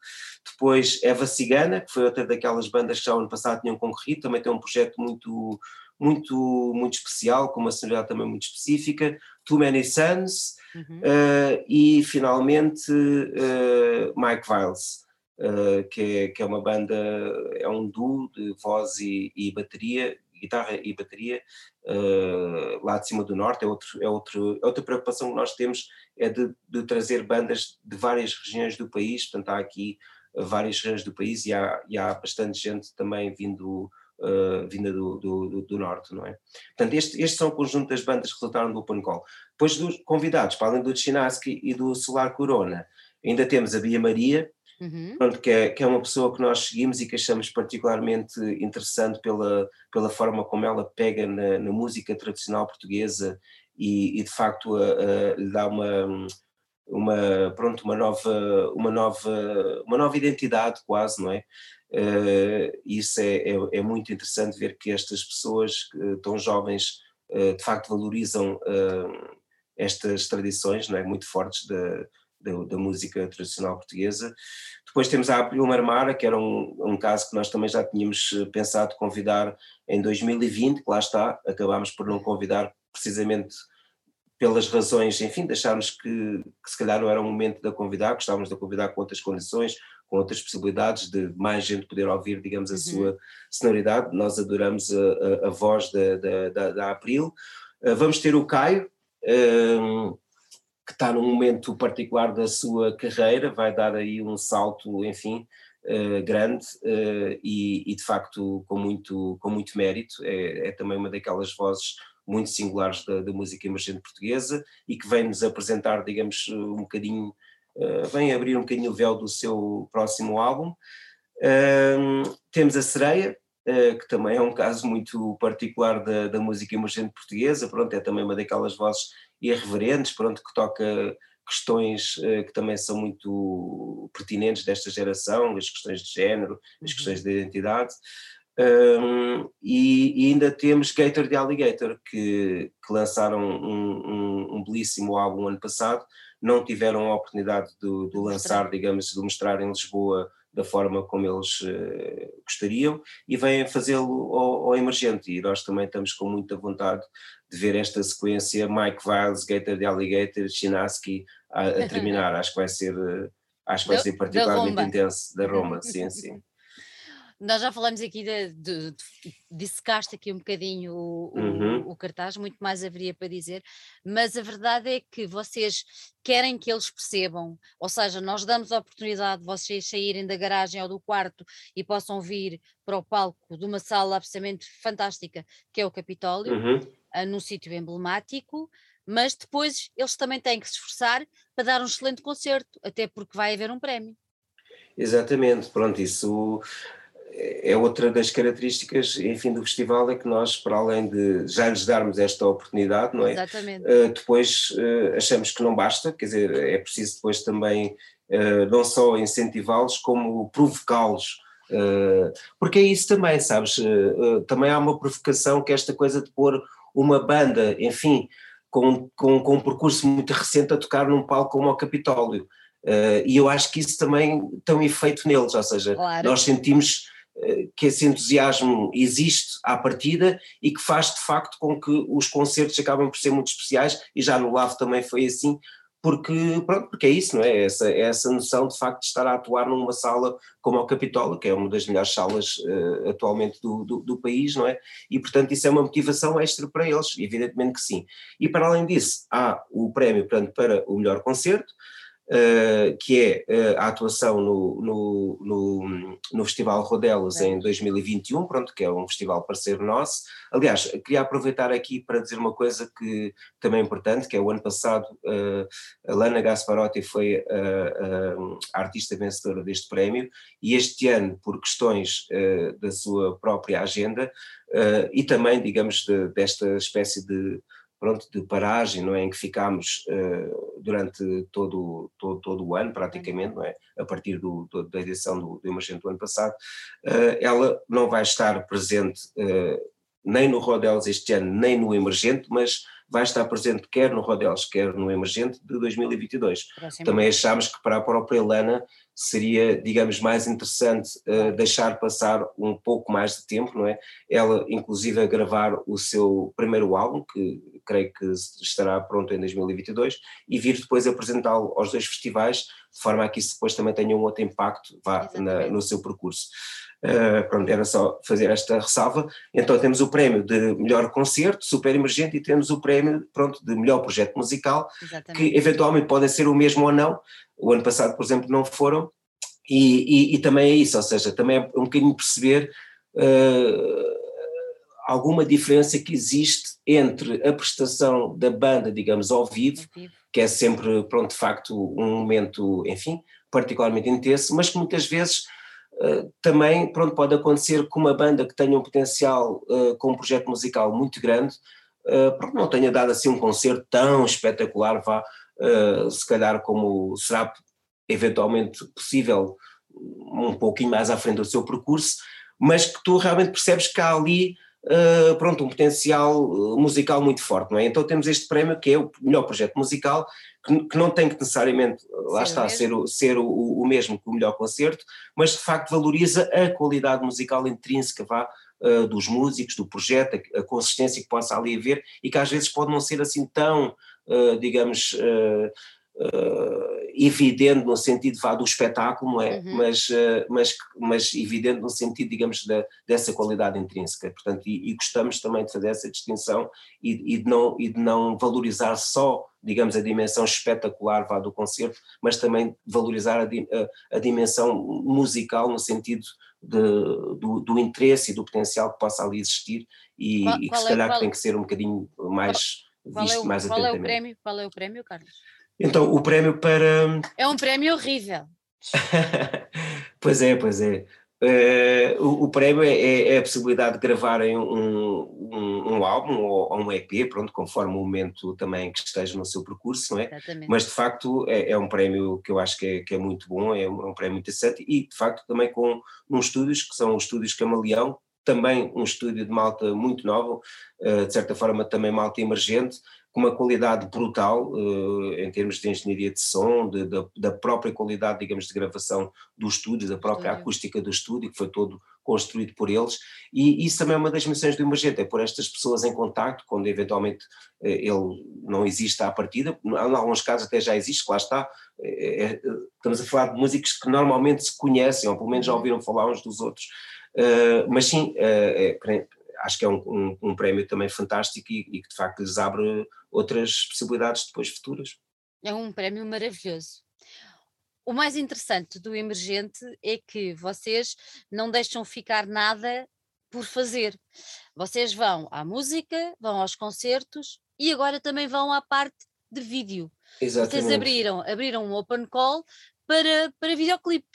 Depois Eva Cigana, que foi outra daquelas bandas que já ano passado tinham concorrido, também tem um projeto muito, muito, muito especial, com uma sonoridade também muito específica. Too Many Suns uhum. uh, e finalmente uh, Mike Viles. Uh, que, é, que é uma banda, é um duo de voz e, e bateria, guitarra e bateria, uh, lá de cima do norte, é, outro, é, outro, é outra preocupação que nós temos, é de, de, trazer bandas de várias regiões do país, portanto há aqui várias regiões do país e há, e há bastante gente também vindo, uh, vinda do, do, do, norte, não é? Portanto, este, estes são o conjunto das bandas que resultaram do Open Call. Depois dos convidados, para além do Chinaski e do Solar Corona, ainda temos a Bia Maria, Uhum. Pronto, que, é, que é uma pessoa que nós seguimos e que achamos particularmente interessante pela, pela forma como ela pega na, na música tradicional portuguesa e, e de facto lhe dá uma, uma, pronto, uma, nova, uma, nova, uma nova identidade quase, não é? Uh, isso é, é, é, muito interessante ver que estas pessoas tão jovens uh, de facto valorizam estas tradições não é? muito fortes da, da, da, música tradicional portuguesa. Depois temos a April Marmara, que era um, um, caso que nós também já tínhamos eh, pensado convidar em 2020, que lá está, acabámos por não convidar precisamente pelas razões, enfim, deixámos que, que se calhar não era o momento de convidar, gostávamos de convidar com outras condições, com outras possibilidades de mais gente poder ouvir, digamos, a uhum. sua sonoridade. Nós adoramos a, a, a voz da, da, da, da April. vamos ter o Caio, que está num momento particular da sua carreira, vai dar aí um salto, enfim, uh, grande uh, e, e, de facto com muito, com muito mérito, é, é também uma daquelas vozes muito singulares da, da, música emergente portuguesa e que vem nos apresentar, digamos, um bocadinho, uh, vem abrir um bocadinho o véu do seu próximo álbum. temos a Sereia, que também é um caso muito particular da, da música emergente portuguesa, pronto, é também uma daquelas vozes irreverentes, pronto, que toca questões uh, que também são muito pertinentes desta geração, as questões de género, as uhum. questões de identidade. Um, e, e, ainda temos Gator de Alligator, que, que lançaram um, um, um, belíssimo álbum ano passado, não tiveram a oportunidade de, de lançar, digamos, de mostrar em Lisboa da forma como eles uh, gostariam e vêm fazê-lo ao, ao, emergente. E nós também estamos com muita vontade de ver esta sequência Mike Viles, Gator de Alligator, Chinaski a, a terminar, acho que vai ser eh, acho que vai ser particularmente intenso da Roma, sim, sim. Nós já falamos aqui de, de, de dissecaste aqui um bocadinho o, uhum. o, o, cartaz, muito mais haveria para dizer, mas a verdade é que vocês querem que eles percebam, ou seja, nós damos a oportunidade de vocês saírem da garagem ou do quarto e possam vir para o palco de uma sala absolutamente fantástica, que é o Capitólio, uhum. uh, num sítio emblemático, mas depois eles também têm que se esforçar para dar um excelente concerto, até porque vai haver um prémio. Exatamente, pronto, isso é outra das características, enfim, do festival é que nós, para além de já lhes darmos esta oportunidade, não é? Exatamente. Uh, depois uh, achamos que não basta, quer dizer, é preciso depois também uh, não só incentivá-los, como provocá-los. porque é isso também, sabes? também há uma provocação que é esta coisa de pôr uma banda, enfim, com, com, com um percurso muito recente a tocar num palco como o Capitólio. e eu acho que isso também tem um efeito neles, ou seja, claro. nós sentimos que esse entusiasmo existe à partida e que faz de facto com que os concertos acabem por ser muito especiais e já no LAV também foi assim, porque, pronto, porque é isso, não é? Essa, é essa noção de facto de estar a atuar numa sala como o Capitólio, que é uma das melhores salas uh, atualmente do, do, do, país, não é? E portanto isso é uma motivação extra para eles, evidentemente que sim. E para além disso, há o prémio portanto, para o melhor concerto, uh, que é uh, a atuação no, no, no, no Festival Rodelas é. em 2021, pronto, que é um festival parceiro nosso. Aliás, queria aproveitar aqui para dizer uma coisa que também é importante, que é o ano passado uh, a Lana Gasparotti foi a artista vencedora deste prémio e este ano, por questões da sua própria agenda e também, digamos, de, desta espécie de pronto, de paragem, não é, em que ficámos uh, durante todo, todo, todo o ano, praticamente, não é, a partir do, do, da edição do, do Emergente do ano passado, uh, ela não vai estar presente uh, nem no Rodelos este ano, nem no Emergente, mas vai estar presente quer no Rodelos, quer no Emergente de 2022. Próximo. Também achámos que para a própria Helena seria, digamos, mais interessante uh, deixar passar um pouco mais de tempo, não é? Ela, inclusive, a gravar o seu primeiro álbum, que creio que estará pronto em 2022, e vir depois apresentá-lo aos dois festivais, de forma a que isso depois também tenha um outro impacto vá, na, no seu percurso. Uh, pronto, era só fazer esta ressalva. Então temos o prémio de melhor concerto, super emergente, e temos o prémio pronto, de melhor projeto musical, Exatamente. que eventualmente podem ser o mesmo ou não. O ano passado, por exemplo, não foram, e, e, e também é isso, ou seja, também é um bocadinho perceber uh, alguma diferença que existe entre a prestação da banda, digamos, ao vivo, que é sempre, pronto, de facto, um momento, enfim, particularmente intenso, mas que muitas vezes eh, também pronto, pode acontecer com uma banda que tenha um potencial uh, com um projeto musical muito grande, uh, pronto, não tenha dado assim um concerto tão espetacular, vá, se calhar como será eventualmente possível um pouquinho mais à frente do seu percurso, mas que tu realmente percebes que há ali uh, pronto, um potencial musical muito forte, não é? Então temos este prémio que é o melhor projeto musical, que, que não tem que necessariamente, lá está, ser, o, ser o, o, mesmo que o melhor concerto, mas de facto valoriza a qualidade musical intrínseca, vá, uh, dos músicos, do projeto, a, a, consistência que possa ali haver e que às vezes pode não ser assim tão, uh, digamos, evidente no sentido vá, do espetáculo, não é? Uhum. Mas, uh, mas, mas evidente no sentido, digamos, da, dessa qualidade intrínseca. Portanto, e, e, gostamos também de fazer essa distinção e, e, de não, e de não valorizar só, digamos, a dimensão espetacular vá, do concerto, mas também valorizar a, a, a dimensão musical no sentido de, do, do, interesse e do potencial que possa ali existir e, qual, e que se calhar é, qual, tem que ser um bocadinho mais qual, visto é o, mais qual atentamente. É o prémio, qual é o prémio, Carlos? Então, o prémio para. É um prémio horrível. pois é, pois é. Uh, o, o, prémio é, é, é, a possibilidade de gravarem um, um, um, álbum ou, um EP, pronto, conforme o momento também que esteja no seu percurso, não é? Exatamente. Mas de facto é, é, um prémio que eu acho que é, que é muito bom, é um, é um prémio interessante e de facto também com uns estúdios que são os estúdios Camaleão, também um estúdio de malta muito novo, uh, de certa forma também malta emergente, com uma qualidade brutal uh, em termos de engenharia de som, de, de, da própria qualidade, digamos, de gravação do estúdio, da própria estúdio. acústica do estúdio, que foi todo construído por eles, e isso também é uma das missões do Emergente, é pôr estas pessoas em contacto, quando eventualmente uh, ele não existe à partida, em alguns casos até já existe, lá está, é, é, estamos a falar de músicos que normalmente se conhecem, ou pelo menos já uhum. ouviram falar uns dos outros, uh, mas sim, é, acho que é um, um, um prémio também fantástico e, e, que de facto lhes abre outras possibilidades depois futuras. É um prémio maravilhoso. O mais interessante do Emergente é que vocês não deixam ficar nada por fazer. Vocês vão à música, vão aos concertos e agora também vão à parte de vídeo. Exatamente. Vocês abriram, abriram um open call para, para videoclipe.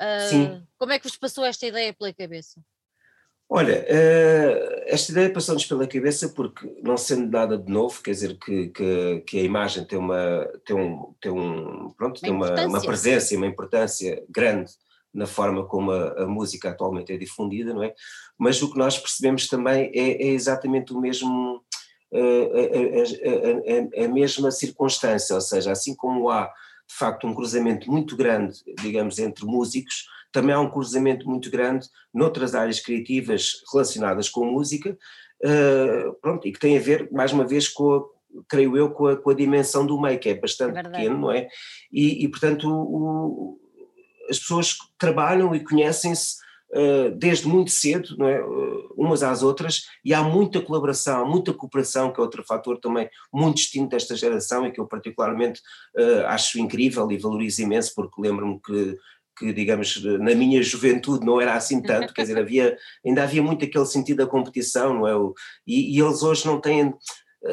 Uh, Sim. Como é que vos passou esta ideia pela cabeça? Olha, uh, esta ideia passou-nos pela cabeça porque, não sendo nada de novo, quer dizer que, que, que a imagem tem uma, tem um, tem um, pronto, uma tem uma, uma presença e uma importância grande na forma como a, a, música atualmente é difundida, não é? Mas o que nós percebemos também é, é exatamente o mesmo, uh, a, a, a, mesma circunstância, ou seja, assim como há de facto um cruzamento muito grande, digamos, entre músicos, também há um cruzamento muito grande noutras áreas criativas relacionadas com música, uh, pronto, e que tem a ver, mais uma vez, com a, creio eu, com a, com a dimensão do meio, que é bastante pequeno, não é? E, e portanto, o, as pessoas trabalham e conhecem-se desde muito cedo, é? Uh, umas às outras, e há muita colaboração, muita cooperação, que é outro fator também muito distinto desta geração e que eu particularmente acho incrível e valorizo imenso, porque lembro-me que que digamos na minha juventude não era assim tanto, quer dizer, havia, ainda havia muito aquele sentido da competição, não é? E, e eles hoje não têm,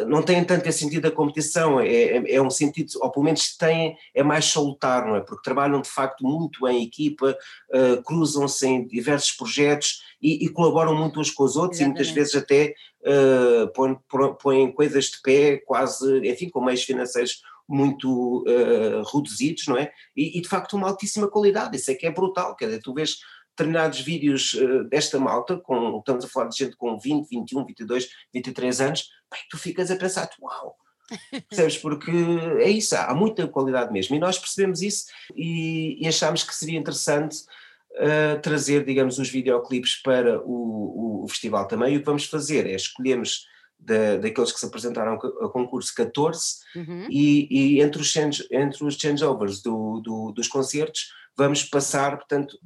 não têm tanto esse sentido da competição, é, é, é, um sentido, ou pelo menos têm, é mais salutar, não é? Porque trabalham de facto muito em equipa, uh, cruzam-se em diversos projetos e, e, colaboram muito uns com os outros Exatamente. e muitas vezes até uh, põem, põem coisas de pé quase, enfim, com meios financeiros muito uh, reduzidos, não é? E, e, de facto uma altíssima qualidade, isso é que é brutal, quer dizer, tu vês determinados vídeos desta malta, com, estamos a falar de gente com 20, 21, 22, 23 anos, bem, tu ficas a pensar, uau, percebes? Porque é isso, há muita qualidade mesmo, e nós percebemos isso e, e achámos que seria interessante uh, trazer, digamos, os videoclipes para o, o, festival também, e o que vamos fazer é escolhemos da, daqueles que se apresentaram a concurso 14 uhum. e, e, entre, os change, entre os changeovers do, do, dos concertos vamos passar, portanto,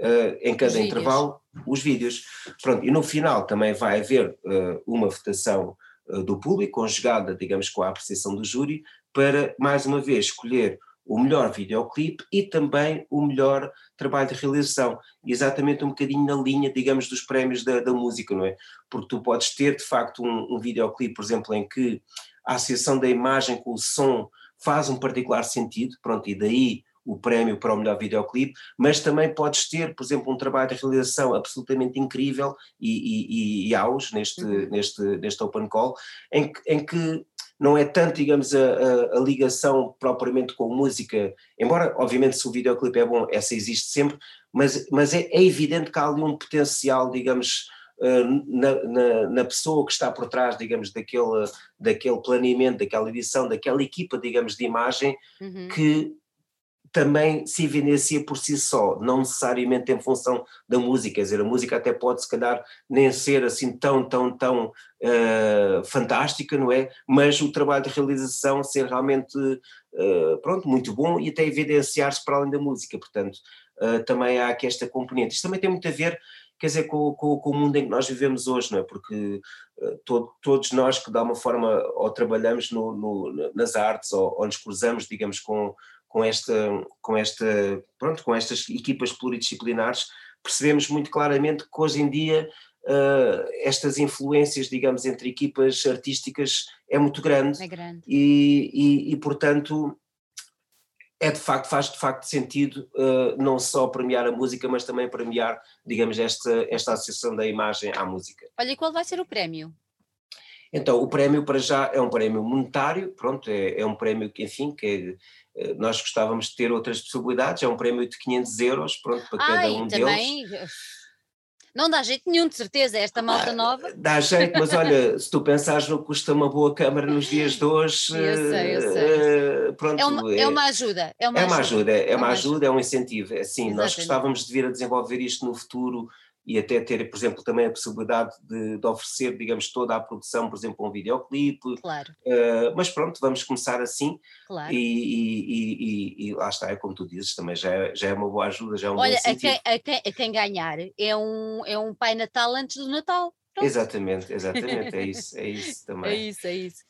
uh, em cada os intervalo vídeos. os vídeos. Pronto, e no final também vai haver uh, uma votação do público, conjugada, digamos, com a apreciação do júri, para mais uma vez escolher o melhor videoclipe e também o melhor trabalho de realização, exatamente um bocadinho na linha, digamos, dos prémios da, da música, não é? Porque tu podes ter, de facto, um, um videoclipe, por exemplo, em que a associação da imagem com o som faz um particular sentido, pronto, e daí o prémio para o melhor videoclipe, mas também podes ter, por exemplo, um trabalho de realização absolutamente incrível e, e, e aos neste, uhum. neste, neste Open Call, em, em que não é tanto, digamos, a, a, a, ligação propriamente com música, embora, obviamente, se o videoclipe é bom, essa existe sempre, mas, mas é, é evidente que há ali um potencial, digamos, uh, na, na, na, pessoa que está por trás, digamos, daquele, daquele planeamento, daquela edição, daquela equipa, digamos, de imagem, uhum. que também se evidencia por si só, não necessariamente em função da música, quer dizer, a música até pode se calhar nem ser assim tão, tão, tão uh, fantástica, não é? Mas o trabalho de realização ser realmente pronto, muito bom e até evidenciar-se para além da música, portanto, também há aqui esta componente. Isto também tem muito a ver quer dizer, com, com, com, o mundo em que nós vivemos hoje, não é? Porque uh, todo, todos nós que de alguma forma ou trabalhamos no, no, nas artes ou, ou, nos cruzamos, digamos, com, com, esta, com, esta, pronto, com estas equipas pluridisciplinares, percebemos muito claramente que hoje em dia uh, estas influências, digamos, entre equipas artísticas é muito grande. É grande. E, e, e portanto, é de facto, faz de facto sentido uh, não só premiar a música, mas também premiar, digamos, esta, esta associação da imagem à música. Olha, e qual vai ser o prémio? Então, o prémio para já é um prémio monetário, pronto, é, é um prémio que, enfim, que é, nós gostávamos de ter outras possibilidades, é um prémio de 500 euros, pronto, para Ai, cada um também... deles. Não dá jeito nenhum, de certeza, esta malta ah, nova. Dá jeito, mas olha, se tu pensares no que custa uma boa câmara nos dias de hoje. Eu sei, eu sei. Uh, pronto, é, uma, é, uma, ajuda. É uma, é uma ajuda, ajuda, é, uma ajuda, é um incentivo. É assim, nós gostávamos de vir a desenvolver isto no futuro e até ter, por exemplo, também a possibilidade de, de oferecer, digamos, toda a produção, por exemplo, um videoclipe. Claro. Uh, mas pronto, vamos começar assim. Claro. E, e, e, e, lá está, é como tu dizes, também já é, já é uma boa ajuda, já é um Olha, bom a quem, a, quem, a quem ganhar é um, é um Pai Natal antes do Natal. Pronto. Exatamente, exatamente, é isso, é isso também. É isso, é isso.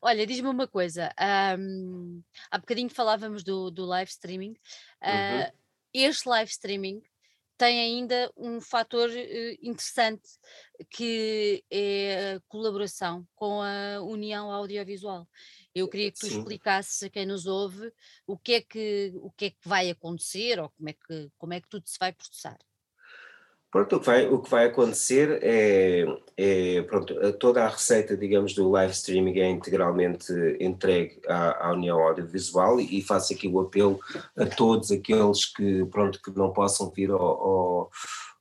Olha, diz-me uma coisa, um, há bocadinho falávamos do, do live streaming, uh, uhum. este live streaming tem ainda um fator uh, interessante que é a colaboração com a União Audiovisual. Eu queria que tu Sim. explicasses a quem nos ouve o que é que o que é que vai acontecer ou como é que como é que tudo se vai processar. Pronto, o que vai, o que vai acontecer é, é pronto, toda a receita, digamos, do live streaming é integralmente entregue à, à, União Audiovisual e, faço aqui o apelo a todos aqueles que, pronto, que não possam vir ao, ao,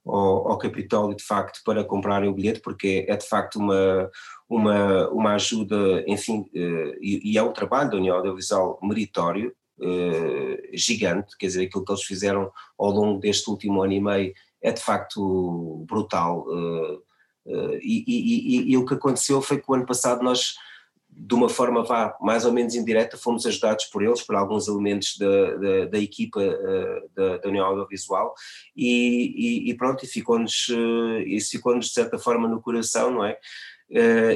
ao, ao Capitólio de facto para comprarem o bilhete, porque é de facto uma, uma, uma ajuda, enfim, eh, e, e é um trabalho da União Audiovisual meritório, eh, gigante, quer dizer, aquilo que eles fizeram ao longo deste último ano e meio é de facto brutal. Uh, uh, e, e, e, e, o que aconteceu foi que o ano passado nós, de uma forma vá, mais ou menos indireta, fomos ajudados por eles, por alguns elementos da, da, da equipa uh, da, da, União Audiovisual, e, pronto, e ficou-nos isso ficou-nos de certa forma no coração, não é?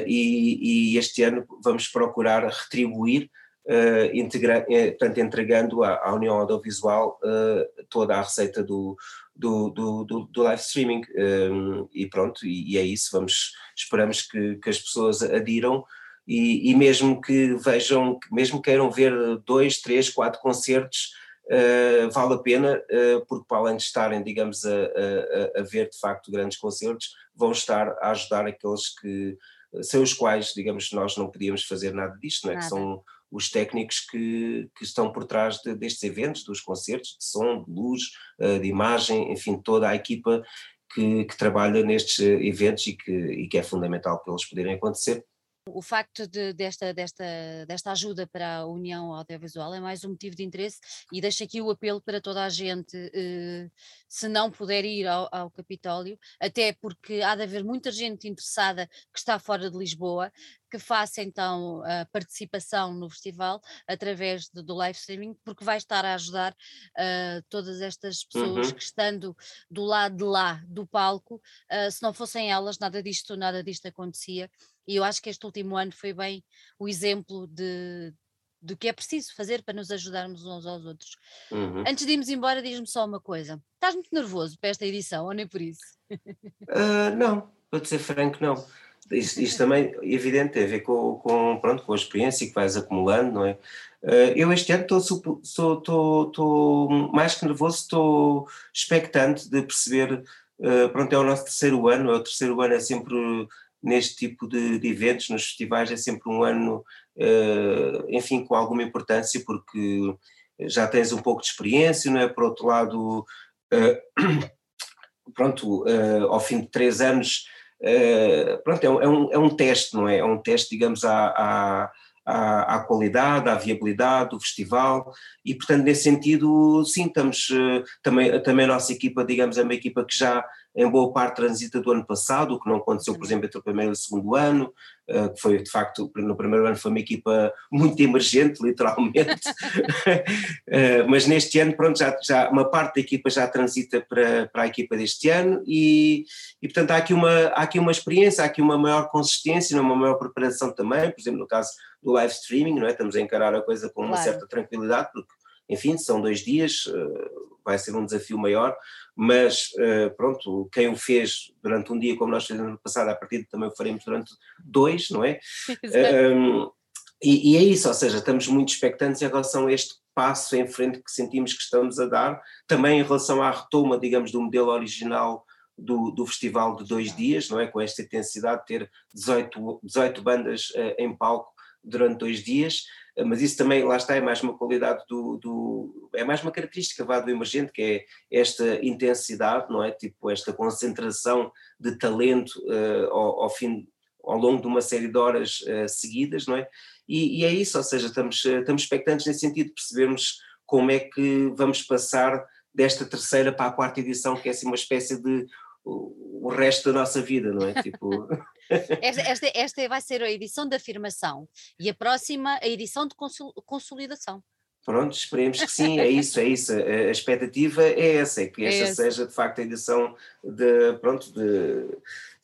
e, este ano vamos procurar retribuir Uh, integra, portanto, entregando à, à União Audiovisual uh, toda a receita do, do, do, do, do live streaming um, e pronto, e, e, é isso, vamos, esperamos que, que as pessoas adiram e, e, mesmo que vejam, mesmo que queiram ver dois, três, quatro concertos, uh, vale a pena, uh, porque para além de estarem, digamos, a, a, a, ver de facto grandes concertos, vão estar a ajudar aqueles que, sem os quais, digamos, nós não podíamos fazer nada disto, não é? que são os técnicos que, que estão por trás de, destes eventos, dos concertos, de som, de luz, eh, de imagem, enfim, toda a equipa que, que trabalha nestes eventos e que, e que é fundamental para eles poderem acontecer. O facto de, desta, desta, desta ajuda para a União Audiovisual é mais um motivo de interesse e deixo aqui o apelo para toda a gente, eh, se não puder ir ao, ao, Capitólio, até porque há de haver muita gente interessada que está fora de Lisboa, que faça então a participação no festival através de, do live streaming, porque vai estar a ajudar uh, todas estas pessoas uhum. que estando do lado de lá do palco, uh, se não fossem elas, nada disto, nada disto acontecia. E eu acho que este último ano foi bem o exemplo de, do que é preciso fazer para nos ajudarmos uns aos outros. Uhum. Antes de irmos embora, diz-me só uma coisa: estás muito nervoso para esta edição, ou nem por isso? Uh, não, para ser franco, não. Isto, isto, também, evidente, tem a ver com, com, pronto, com a experiência que vais acumulando, não é? Uh, eu este ano estou mais que nervoso, estou expectante de perceber, uh, pronto, é o nosso terceiro ano, é o terceiro ano é sempre neste tipo de, de, eventos, nos festivais, é sempre um ano, uh, enfim, com alguma importância, porque já tens um pouco de experiência, não é? Por outro lado, uh, pronto, uh, ao fim de três anos, pronto, é um, é, um, é um teste, não é? É um teste, digamos, à, à, à, qualidade, à viabilidade do festival e, portanto, nesse sentido, sim, estamos, também, também a nossa equipa, digamos, é uma equipa que já em boa parte transita do ano passado, o que não aconteceu, por exemplo, entre o primeiro e o segundo ano, uh, que foi de facto, no primeiro ano foi uma equipa muito emergente, literalmente, uh, mas neste ano, pronto, já, já uma parte da equipa já transita para, para a equipa deste ano e, e portanto há aqui, uma, há aqui uma experiência, há aqui uma maior consistência, uma maior preparação também, por exemplo, no caso do live streaming, não é? estamos a encarar a coisa com uma certa tranquilidade, porque enfim, são dois dias, eh, vai ser um desafio maior, mas eh, pronto, quem o fez durante um dia, como nós fizemos no passado, a partir também o faremos durante dois, não é? um, e, e, é isso, ou seja, estamos muito expectantes em relação a este passo em frente que sentimos que estamos a dar, também em relação à retoma, digamos, do modelo original do, do festival de dois dias, não é? Com esta intensidade de ter 18, 18 bandas uh, em palco durante dois dias, mas isso também, lá está, é mais uma qualidade do, do, é mais uma característica vá, do emergente, que é esta intensidade, não é? Tipo, esta concentração de talento uh, ao, ao, fim, ao longo de uma série de horas uh, seguidas, não é? E, e, é isso, ou seja, estamos, eh, estamos expectantes nesse sentido, de percebermos como é que vamos passar desta terceira para a quarta edição, que é assim uma espécie de o, o resto da nossa vida, não é? Tipo... esta, esta, esta, vai ser a edição de afirmação e a próxima a edição de consolidação. Pronto, esperemos que sim, é isso, é isso. A expectativa é essa, é que é esta é seja de facto a edição de, pronto, de,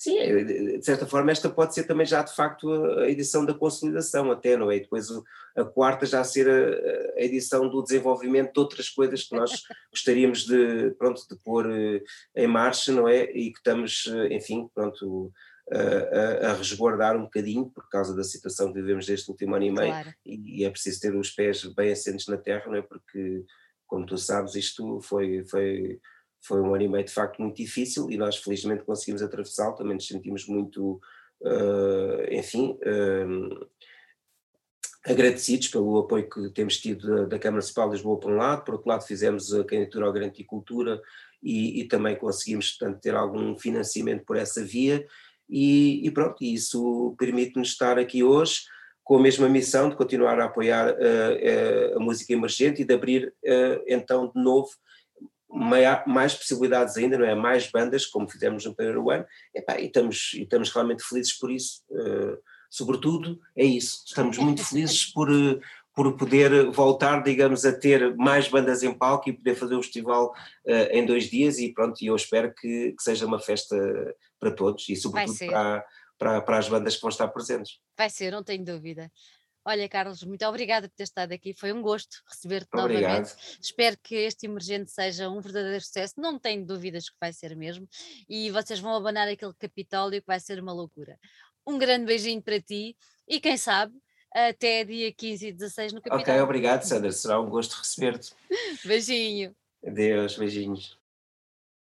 sim, é, de certa forma esta pode ser também já de facto a edição da consolidação até, não é? E depois a quarta já ser a, a, edição do desenvolvimento de outras coisas que nós gostaríamos de, pronto, de pôr eh, em marcha, não é? E que estamos, eh, enfim, pronto, a, a, resguardar um bocadinho por causa da situação que vivemos deste último ano e meio claro. e, e, é preciso ter os pés bem assentes na terra, não é? Porque, como tu sabes, isto foi, foi, foi um ano e meio de facto muito difícil e nós felizmente conseguimos atravessá-lo, também nos sentimos muito, uh, enfim, uh, agradecidos pelo apoio que temos tido da, da Câmara Municipal de Lisboa por um lado, por outro lado fizemos a candidatura ao Grande Cultura e, e também conseguimos portanto, ter algum financiamento por essa via. E, e pronto, isso permite-nos estar aqui hoje com a mesma missão de continuar a apoiar uh, uh, a música emergente e de abrir uh, então de novo mais, possibilidades ainda, não é? Mais bandas, como fizemos no primeiro ano, Epá, e, estamos, e estamos realmente felizes por isso. sobretudo, é isso, estamos muito felizes por, por poder voltar, digamos, a ter mais bandas em palco e poder fazer o festival em dois dias e pronto, eu espero que, que seja uma festa para todos e sobretudo para, para, para as bandas que vão estar presentes. Vai ser, não tenho dúvida. Olha, Carlos, muito obrigada por ter estado aqui. Foi um gosto receber-te novamente. Espero que este emergente seja um verdadeiro sucesso. Não tenho dúvidas que vai ser mesmo. E vocês vão abanar aquele Capitólio que vai ser uma loucura. Um grande beijinho para ti e quem sabe até dia 15 e 16 no Capitólio. Ok, obrigado, Sandra. Será um gosto receber-te. Beijinho. Adeus, beijinhos.